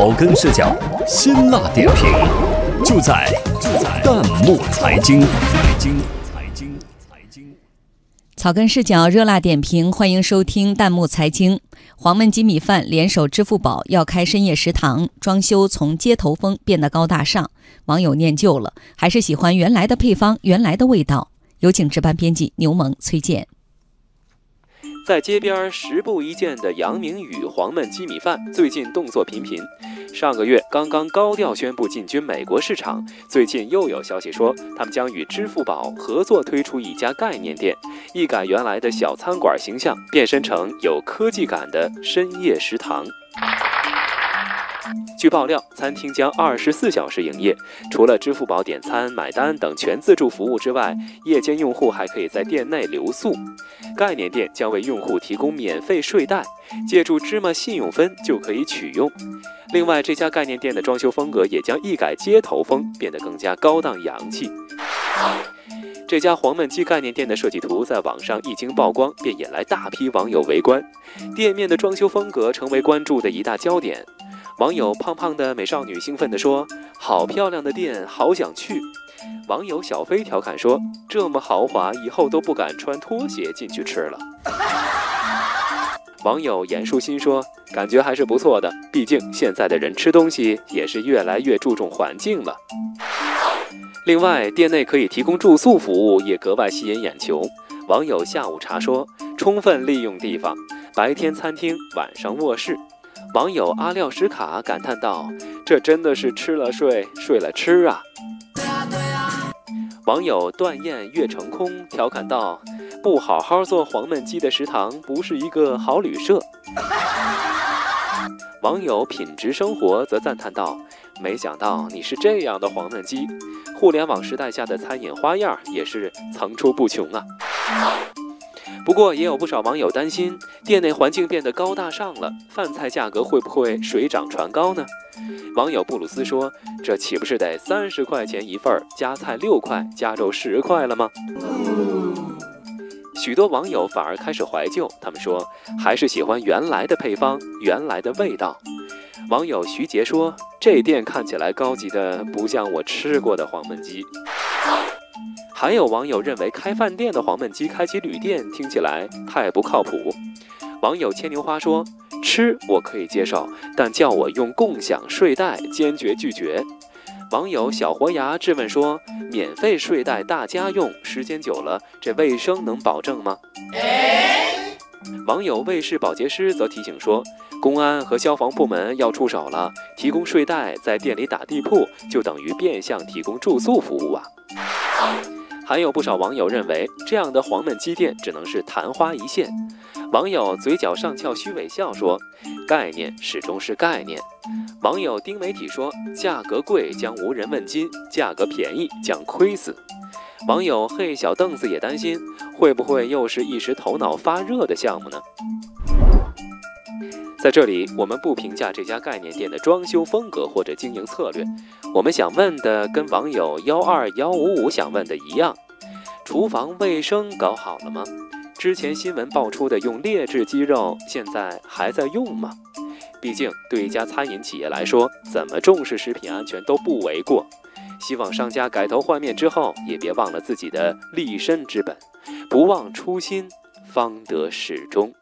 草根视角，辛辣点评，就在就在弹幕财经。财经财经财经。草根视角，热辣点评，欢迎收听弹幕财经。黄焖鸡米饭联手支付宝要开深夜食堂，装修从街头风变得高大上，网友念旧了，还是喜欢原来的配方，原来的味道。有请值班编辑牛萌、崔健。在街边十步一见的杨明宇黄焖鸡米饭，最近动作频频。上个月刚刚高调宣布进军美国市场，最近又有消息说他们将与支付宝合作推出一家概念店，一改原来的小餐馆形象，变身成有科技感的深夜食堂。据爆料，餐厅将二十四小时营业，除了支付宝点餐、买单等全自助服务之外，夜间用户还可以在店内留宿。概念店将为用户提供免费睡袋，借助芝麻信用分就可以取用。另外，这家概念店的装修风格也将一改街头风，变得更加高档洋气。这家黄焖鸡概念店的设计图在网上一经曝光，便引来大批网友围观，店面的装修风格成为关注的一大焦点。网友胖胖的美少女兴奋地说：“好漂亮的店，好想去。”网友小飞调侃说：“这么豪华，以后都不敢穿拖鞋进去吃了。”网友严淑欣说：“感觉还是不错的，毕竟现在的人吃东西也是越来越注重环境了。”另外，店内可以提供住宿服务，也格外吸引眼球。网友下午茶说：“充分利用地方，白天餐厅，晚上卧室。”网友阿廖什卡感叹道：“这真的是吃了睡，睡了吃啊！”网友断雁月成空调侃道：“不好好做黄焖鸡的食堂，不是一个好旅社。”网友品质生活则赞叹道：“没想到你是这样的黄焖鸡，互联网时代下的餐饮花样也是层出不穷啊！”不过，也有不少网友担心，店内环境变得高大上了，饭菜价格会不会水涨船高呢？网友布鲁斯说：“这岂不是得三十块钱一份儿，加菜六块，加肉十块了吗？”许多网友反而开始怀旧，他们说：“还是喜欢原来的配方，原来的味道。”网友徐杰说：“这店看起来高级的不像我吃过的黄焖鸡。”还有网友认为开饭店的黄焖鸡开启旅店听起来太不靠谱。网友牵牛花说：“吃我可以接受，但叫我用共享睡袋，坚决拒绝。”网友小活牙质问说：“免费睡袋大家用，时间久了，这卫生能保证吗？”网友卫士保洁师则提醒说：“公安和消防部门要出手了，提供睡袋在店里打地铺，就等于变相提供住宿服务啊。”还有不少网友认为，这样的黄焖鸡店只能是昙花一现。网友嘴角上翘虚伪笑说：“概念始终是概念。”网友丁媒体说：“价格贵将无人问津，价格便宜将亏死。”网友嘿小凳子也担心，会不会又是一时头脑发热的项目呢？在这里，我们不评价这家概念店的装修风格或者经营策略。我们想问的，跟网友幺二幺五五想问的一样：厨房卫生搞好了吗？之前新闻爆出的用劣质鸡肉，现在还在用吗？毕竟，对一家餐饮企业来说，怎么重视食品安全都不为过。希望商家改头换面之后，也别忘了自己的立身之本，不忘初心，方得始终。